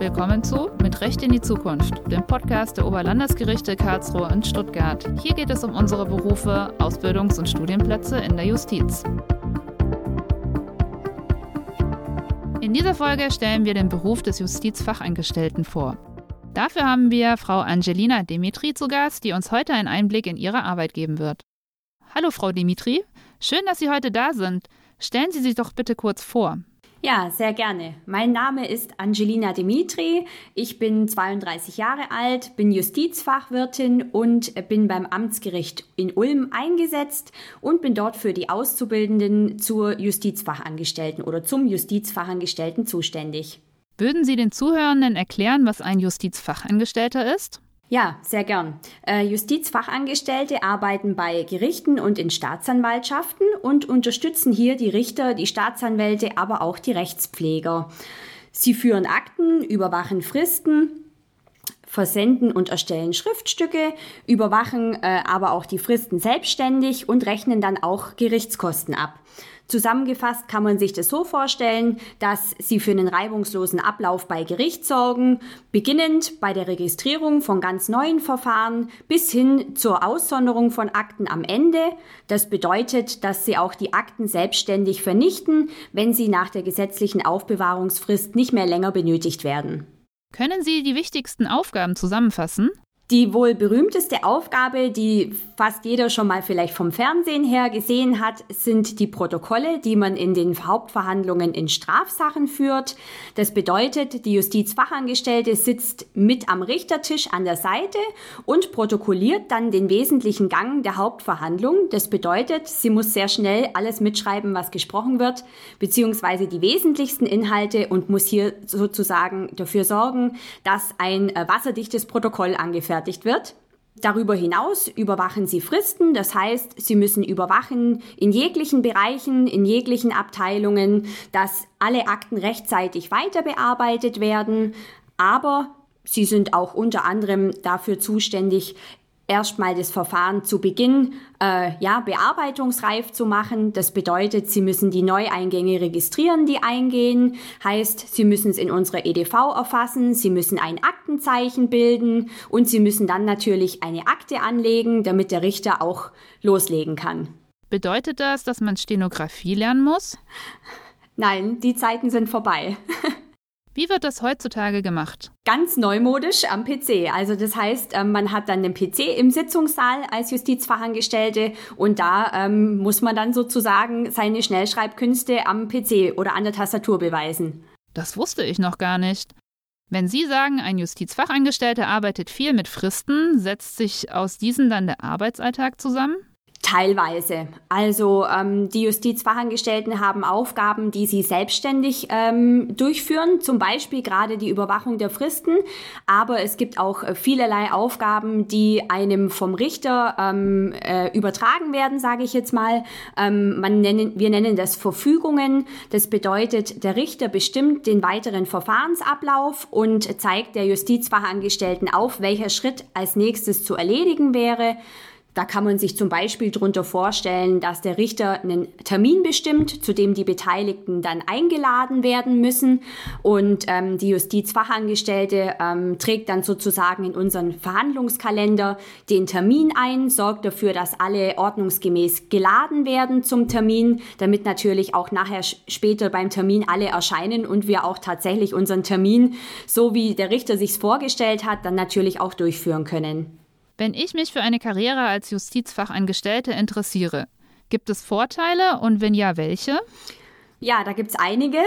Willkommen zu Mit Recht in die Zukunft, dem Podcast der Oberlandesgerichte Karlsruhe und Stuttgart. Hier geht es um unsere Berufe, Ausbildungs- und Studienplätze in der Justiz. In dieser Folge stellen wir den Beruf des Justizfacheingestellten vor. Dafür haben wir Frau Angelina Dimitri zu Gast, die uns heute einen Einblick in ihre Arbeit geben wird. Hallo Frau Dimitri, schön, dass Sie heute da sind. Stellen Sie sich doch bitte kurz vor. Ja, sehr gerne. Mein Name ist Angelina Dimitri. Ich bin 32 Jahre alt, bin Justizfachwirtin und bin beim Amtsgericht in Ulm eingesetzt und bin dort für die Auszubildenden zur Justizfachangestellten oder zum Justizfachangestellten zuständig. Würden Sie den Zuhörenden erklären, was ein Justizfachangestellter ist? Ja, sehr gern. Äh, Justizfachangestellte arbeiten bei Gerichten und in Staatsanwaltschaften und unterstützen hier die Richter, die Staatsanwälte, aber auch die Rechtspfleger. Sie führen Akten, überwachen Fristen, versenden und erstellen Schriftstücke, überwachen äh, aber auch die Fristen selbstständig und rechnen dann auch Gerichtskosten ab. Zusammengefasst kann man sich das so vorstellen, dass sie für einen reibungslosen Ablauf bei Gericht sorgen, beginnend bei der Registrierung von ganz neuen Verfahren bis hin zur Aussonderung von Akten am Ende. Das bedeutet, dass sie auch die Akten selbstständig vernichten, wenn sie nach der gesetzlichen Aufbewahrungsfrist nicht mehr länger benötigt werden. Können Sie die wichtigsten Aufgaben zusammenfassen? Die wohl berühmteste Aufgabe, die fast jeder schon mal vielleicht vom Fernsehen her gesehen hat, sind die Protokolle, die man in den Hauptverhandlungen in Strafsachen führt. Das bedeutet, die Justizfachangestellte sitzt mit am Richtertisch an der Seite und protokolliert dann den wesentlichen Gang der Hauptverhandlung. Das bedeutet, sie muss sehr schnell alles mitschreiben, was gesprochen wird, beziehungsweise die wesentlichsten Inhalte und muss hier sozusagen dafür sorgen, dass ein äh, wasserdichtes Protokoll angefertigt angefertigt wird. Darüber hinaus überwachen sie Fristen, das heißt, sie müssen überwachen in jeglichen Bereichen, in jeglichen Abteilungen, dass alle Akten rechtzeitig weiter bearbeitet werden, aber sie sind auch unter anderem dafür zuständig, erstmal das Verfahren zu Beginn äh, ja, bearbeitungsreif zu machen. Das bedeutet, Sie müssen die Neueingänge registrieren, die eingehen. Heißt, Sie müssen es in unserer EDV erfassen, Sie müssen ein Aktenzeichen bilden und Sie müssen dann natürlich eine Akte anlegen, damit der Richter auch loslegen kann. Bedeutet das, dass man Stenografie lernen muss? Nein, die Zeiten sind vorbei. Wie wird das heutzutage gemacht? Ganz neumodisch am PC. Also das heißt, ähm, man hat dann den PC im Sitzungssaal als Justizfachangestellte und da ähm, muss man dann sozusagen seine Schnellschreibkünste am PC oder an der Tastatur beweisen. Das wusste ich noch gar nicht. Wenn Sie sagen, ein Justizfachangestellter arbeitet viel mit Fristen, setzt sich aus diesen dann der Arbeitsalltag zusammen? Teilweise. Also ähm, die Justizfachangestellten haben Aufgaben, die sie selbstständig ähm, durchführen, zum Beispiel gerade die Überwachung der Fristen. Aber es gibt auch äh, vielerlei Aufgaben, die einem vom Richter ähm, äh, übertragen werden, sage ich jetzt mal. Ähm, man nennen, wir nennen das Verfügungen. Das bedeutet, der Richter bestimmt den weiteren Verfahrensablauf und zeigt der Justizfachangestellten auf, welcher Schritt als nächstes zu erledigen wäre. Da kann man sich zum Beispiel darunter vorstellen, dass der Richter einen Termin bestimmt, zu dem die Beteiligten dann eingeladen werden müssen. Und ähm, die Justizfachangestellte ähm, trägt dann sozusagen in unseren Verhandlungskalender den Termin ein, sorgt dafür, dass alle ordnungsgemäß geladen werden zum Termin, damit natürlich auch nachher später beim Termin alle erscheinen und wir auch tatsächlich unseren Termin, so wie der Richter sich vorgestellt hat, dann natürlich auch durchführen können. Wenn ich mich für eine Karriere als Justizfachangestellte interessiere, gibt es Vorteile und wenn ja, welche? Ja, da gibt's einige.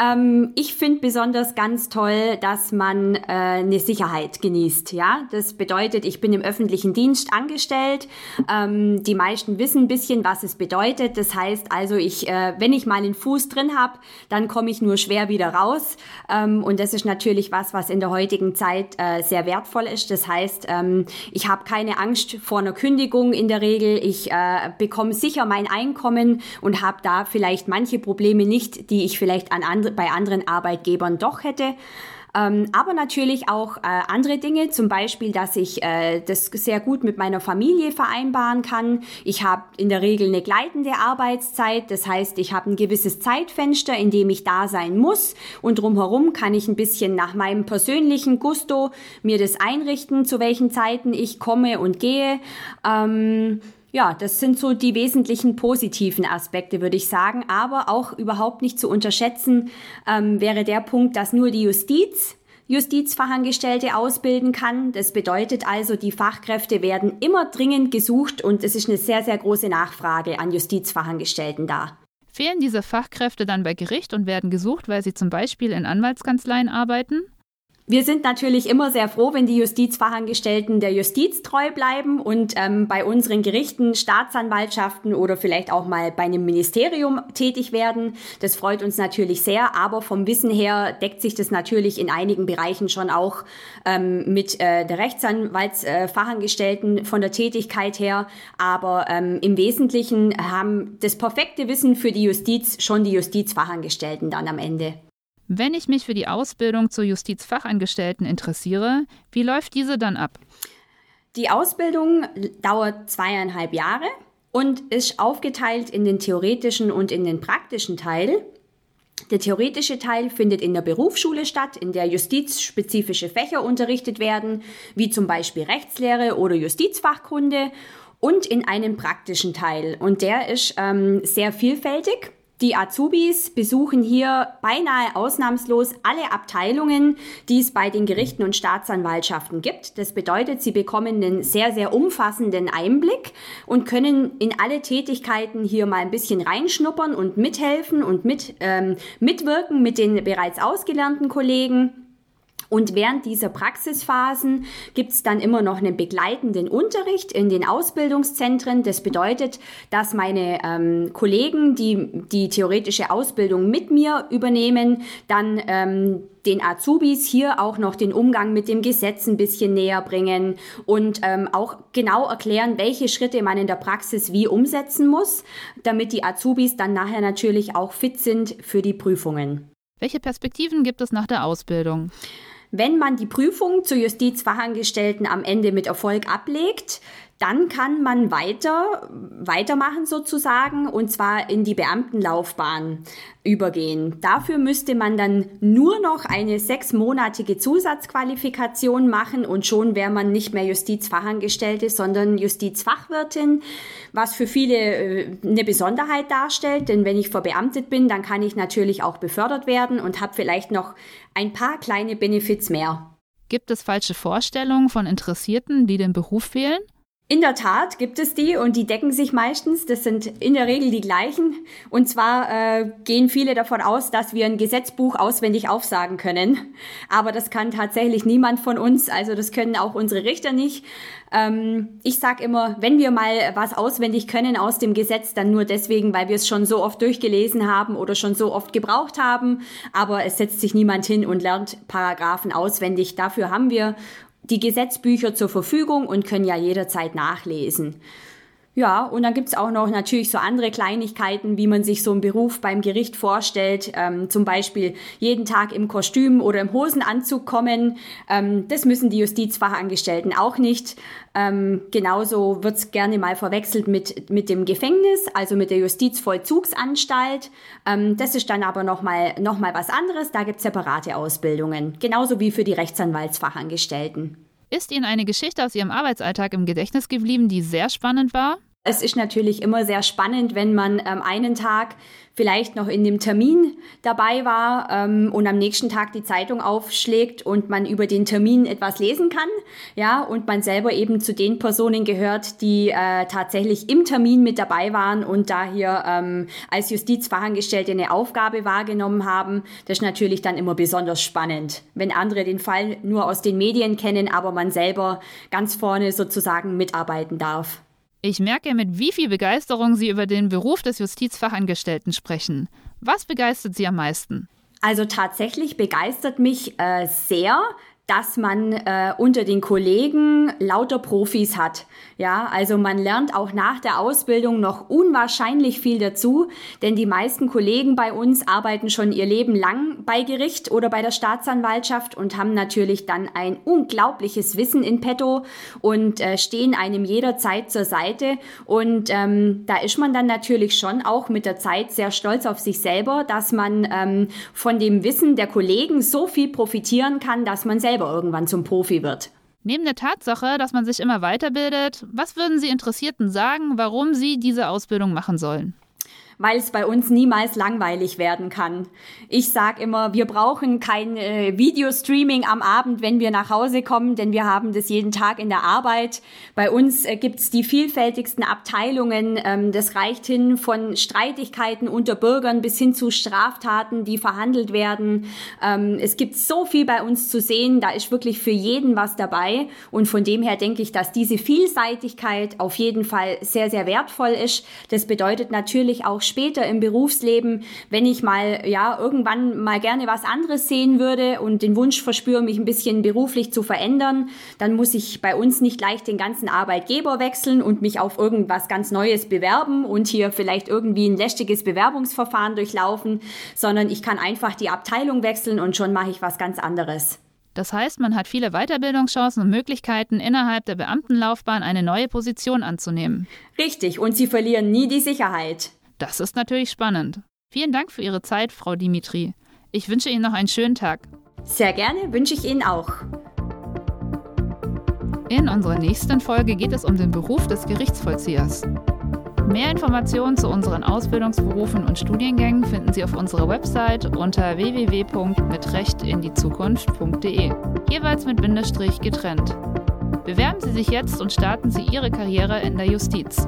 Ähm, ich finde besonders ganz toll, dass man äh, eine Sicherheit genießt. Ja, das bedeutet, ich bin im öffentlichen Dienst angestellt. Ähm, die meisten wissen ein bisschen, was es bedeutet. Das heißt also, ich, äh, wenn ich mal einen Fuß drin habe, dann komme ich nur schwer wieder raus. Ähm, und das ist natürlich was, was in der heutigen Zeit äh, sehr wertvoll ist. Das heißt, ähm, ich habe keine Angst vor einer Kündigung in der Regel. Ich äh, bekomme sicher mein Einkommen und habe da vielleicht manche Probleme Probleme nicht, die ich vielleicht an andre, bei anderen Arbeitgebern doch hätte. Ähm, aber natürlich auch äh, andere Dinge, zum Beispiel, dass ich äh, das sehr gut mit meiner Familie vereinbaren kann. Ich habe in der Regel eine gleitende Arbeitszeit, das heißt, ich habe ein gewisses Zeitfenster, in dem ich da sein muss und drumherum kann ich ein bisschen nach meinem persönlichen Gusto mir das einrichten, zu welchen Zeiten ich komme und gehe. Ähm, ja, das sind so die wesentlichen positiven Aspekte, würde ich sagen. Aber auch überhaupt nicht zu unterschätzen ähm, wäre der Punkt, dass nur die Justiz Justizfachangestellte ausbilden kann. Das bedeutet also, die Fachkräfte werden immer dringend gesucht und es ist eine sehr, sehr große Nachfrage an Justizfachangestellten da. Fehlen diese Fachkräfte dann bei Gericht und werden gesucht, weil sie zum Beispiel in Anwaltskanzleien arbeiten? Wir sind natürlich immer sehr froh, wenn die Justizfachangestellten der Justiz treu bleiben und ähm, bei unseren Gerichten, Staatsanwaltschaften oder vielleicht auch mal bei einem Ministerium tätig werden. Das freut uns natürlich sehr, aber vom Wissen her deckt sich das natürlich in einigen Bereichen schon auch ähm, mit äh, der Rechtsanwaltsfachangestellten äh, von der Tätigkeit her. Aber ähm, im Wesentlichen haben das perfekte Wissen für die Justiz schon die Justizfachangestellten dann am Ende. Wenn ich mich für die Ausbildung zur Justizfachangestellten interessiere, wie läuft diese dann ab? Die Ausbildung dauert zweieinhalb Jahre und ist aufgeteilt in den theoretischen und in den praktischen Teil. Der theoretische Teil findet in der Berufsschule statt, in der justizspezifische Fächer unterrichtet werden, wie zum Beispiel Rechtslehre oder Justizfachkunde, und in einem praktischen Teil. Und der ist ähm, sehr vielfältig. Die Azubis besuchen hier beinahe ausnahmslos alle Abteilungen, die es bei den Gerichten und Staatsanwaltschaften gibt. Das bedeutet, sie bekommen einen sehr, sehr umfassenden Einblick und können in alle Tätigkeiten hier mal ein bisschen reinschnuppern und mithelfen und mit, ähm, mitwirken mit den bereits ausgelernten Kollegen. Und während dieser Praxisphasen gibt es dann immer noch einen begleitenden Unterricht in den Ausbildungszentren. Das bedeutet, dass meine ähm, Kollegen, die die theoretische Ausbildung mit mir übernehmen, dann ähm, den Azubis hier auch noch den Umgang mit dem Gesetz ein bisschen näher bringen und ähm, auch genau erklären, welche Schritte man in der Praxis wie umsetzen muss, damit die Azubis dann nachher natürlich auch fit sind für die Prüfungen. Welche Perspektiven gibt es nach der Ausbildung? Wenn man die Prüfung zur Justizfachangestellten am Ende mit Erfolg ablegt, dann kann man weiter, weitermachen sozusagen und zwar in die Beamtenlaufbahn übergehen. Dafür müsste man dann nur noch eine sechsmonatige Zusatzqualifikation machen und schon wäre man nicht mehr Justizfachangestellte, sondern Justizfachwirtin, was für viele äh, eine Besonderheit darstellt, denn wenn ich verbeamtet bin, dann kann ich natürlich auch befördert werden und habe vielleicht noch ein paar kleine Benefits mehr. Gibt es falsche Vorstellungen von Interessierten, die den Beruf fehlen? In der Tat gibt es die und die decken sich meistens. Das sind in der Regel die gleichen. Und zwar äh, gehen viele davon aus, dass wir ein Gesetzbuch auswendig aufsagen können. Aber das kann tatsächlich niemand von uns. Also das können auch unsere Richter nicht. Ähm, ich sage immer, wenn wir mal was auswendig können aus dem Gesetz, dann nur deswegen, weil wir es schon so oft durchgelesen haben oder schon so oft gebraucht haben. Aber es setzt sich niemand hin und lernt Paragraphen auswendig. Dafür haben wir die Gesetzbücher zur Verfügung und können ja jederzeit nachlesen. Ja, und dann gibt's auch noch natürlich so andere Kleinigkeiten, wie man sich so einen Beruf beim Gericht vorstellt. Ähm, zum Beispiel jeden Tag im Kostüm oder im Hosenanzug kommen. Ähm, das müssen die Justizfachangestellten auch nicht. Ähm, genauso wird's gerne mal verwechselt mit, mit dem Gefängnis, also mit der Justizvollzugsanstalt. Ähm, das ist dann aber nochmal noch mal was anderes. Da gibt's separate Ausbildungen. Genauso wie für die Rechtsanwaltsfachangestellten. Ist Ihnen eine Geschichte aus Ihrem Arbeitsalltag im Gedächtnis geblieben, die sehr spannend war? Es ist natürlich immer sehr spannend, wenn man ähm, einen Tag vielleicht noch in dem Termin dabei war ähm, und am nächsten Tag die Zeitung aufschlägt und man über den Termin etwas lesen kann, ja, und man selber eben zu den Personen gehört, die äh, tatsächlich im Termin mit dabei waren und da hier ähm, als Justizfachangestellte eine Aufgabe wahrgenommen haben. Das ist natürlich dann immer besonders spannend, wenn andere den Fall nur aus den Medien kennen, aber man selber ganz vorne sozusagen mitarbeiten darf. Ich merke, mit wie viel Begeisterung Sie über den Beruf des Justizfachangestellten sprechen. Was begeistert Sie am meisten? Also tatsächlich begeistert mich äh, sehr, dass man äh, unter den Kollegen lauter Profis hat. Ja, also man lernt auch nach der Ausbildung noch unwahrscheinlich viel dazu, denn die meisten Kollegen bei uns arbeiten schon ihr Leben lang bei Gericht oder bei der Staatsanwaltschaft und haben natürlich dann ein unglaubliches Wissen in petto und äh, stehen einem jederzeit zur Seite. Und ähm, da ist man dann natürlich schon auch mit der Zeit sehr stolz auf sich selber, dass man ähm, von dem Wissen der Kollegen so viel profitieren kann, dass man selber irgendwann zum Profi wird. Neben der Tatsache, dass man sich immer weiterbildet, was würden Sie Interessierten sagen, warum Sie diese Ausbildung machen sollen? Weil es bei uns niemals langweilig werden kann. Ich sage immer, wir brauchen kein äh, Videostreaming am Abend, wenn wir nach Hause kommen, denn wir haben das jeden Tag in der Arbeit. Bei uns äh, gibt's die vielfältigsten Abteilungen. Ähm, das reicht hin von Streitigkeiten unter Bürgern bis hin zu Straftaten, die verhandelt werden. Ähm, es gibt so viel bei uns zu sehen, da ist wirklich für jeden was dabei. Und von dem her denke ich, dass diese Vielseitigkeit auf jeden Fall sehr, sehr wertvoll ist. Das bedeutet natürlich auch später im Berufsleben, wenn ich mal, ja, irgendwann mal gerne was anderes sehen würde und den Wunsch verspüre, mich ein bisschen beruflich zu verändern, dann muss ich bei uns nicht gleich den ganzen Arbeitgeber wechseln und mich auf irgendwas ganz Neues bewerben und hier vielleicht irgendwie ein lästiges Bewerbungsverfahren durchlaufen, sondern ich kann einfach die Abteilung wechseln und schon mache ich was ganz anderes. Das heißt, man hat viele Weiterbildungschancen und Möglichkeiten, innerhalb der Beamtenlaufbahn eine neue Position anzunehmen. Richtig, und sie verlieren nie die Sicherheit. Das ist natürlich spannend. Vielen Dank für Ihre Zeit, Frau Dimitri. Ich wünsche Ihnen noch einen schönen Tag. Sehr gerne, wünsche ich Ihnen auch. In unserer nächsten Folge geht es um den Beruf des Gerichtsvollziehers. Mehr Informationen zu unseren Ausbildungsberufen und Studiengängen finden Sie auf unserer Website unter www.mitrechtinDieZukunft.de, jeweils mit Bindestrich getrennt. Bewerben Sie sich jetzt und starten Sie Ihre Karriere in der Justiz.